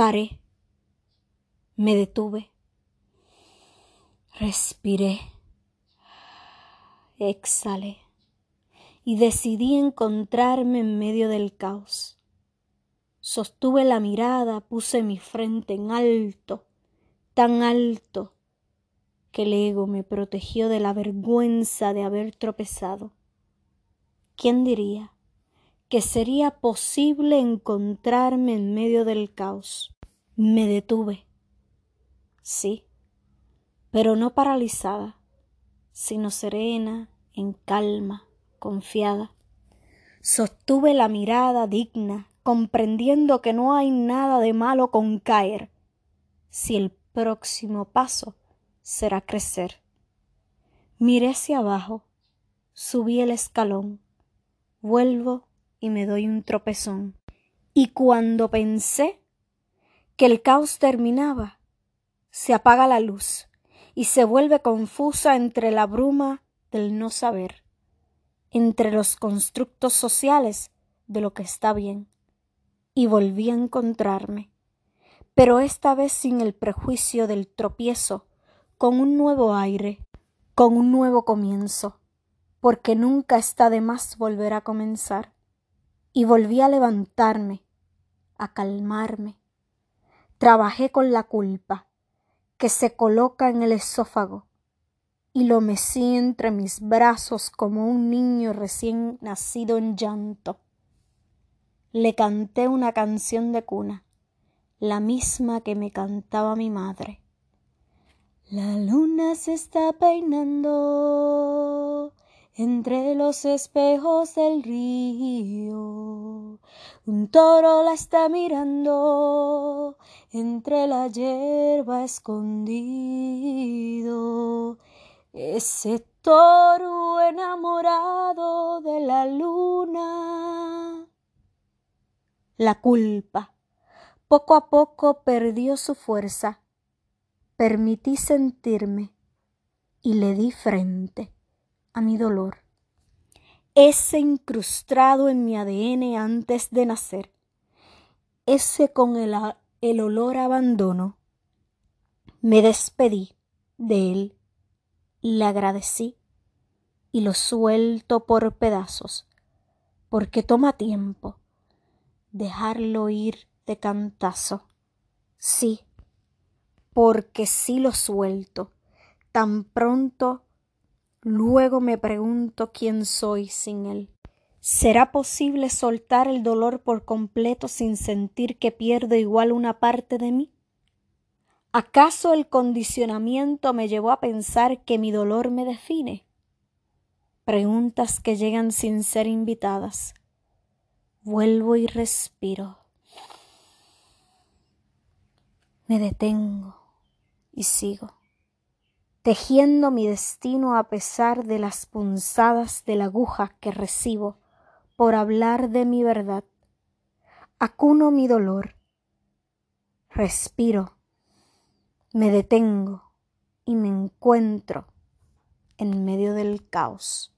Paré. Me detuve. Respiré. Exhalé. Y decidí encontrarme en medio del caos. Sostuve la mirada, puse mi frente en alto, tan alto, que el ego me protegió de la vergüenza de haber tropezado. ¿Quién diría que sería posible encontrarme en medio del caos? Me detuve. Sí, pero no paralizada, sino serena, en calma, confiada. Sostuve la mirada digna, comprendiendo que no hay nada de malo con caer, si el próximo paso será crecer. Miré hacia abajo, subí el escalón, vuelvo y me doy un tropezón. Y cuando pensé que el caos terminaba, se apaga la luz y se vuelve confusa entre la bruma del no saber, entre los constructos sociales de lo que está bien, y volví a encontrarme, pero esta vez sin el prejuicio del tropiezo, con un nuevo aire, con un nuevo comienzo, porque nunca está de más volver a comenzar, y volví a levantarme, a calmarme. Trabajé con la culpa, que se coloca en el esófago y lo mecí entre mis brazos como un niño recién nacido en llanto. Le canté una canción de cuna, la misma que me cantaba mi madre. La luna se está peinando entre los espejos del río. Un toro la está mirando entre la hierba escondido. Ese toro enamorado de la luna. La culpa poco a poco perdió su fuerza. Permití sentirme y le di frente a mi dolor. Ese incrustado en mi ADN antes de nacer, ese con el, el olor abandono, me despedí de él, le agradecí. Y lo suelto por pedazos, porque toma tiempo dejarlo ir de cantazo. Sí, porque sí lo suelto, tan pronto Luego me pregunto quién soy sin él. ¿Será posible soltar el dolor por completo sin sentir que pierdo igual una parte de mí? ¿Acaso el condicionamiento me llevó a pensar que mi dolor me define? Preguntas que llegan sin ser invitadas. Vuelvo y respiro. Me detengo y sigo tejiendo mi destino a pesar de las punzadas de la aguja que recibo por hablar de mi verdad. Acuno mi dolor, respiro, me detengo y me encuentro en medio del caos.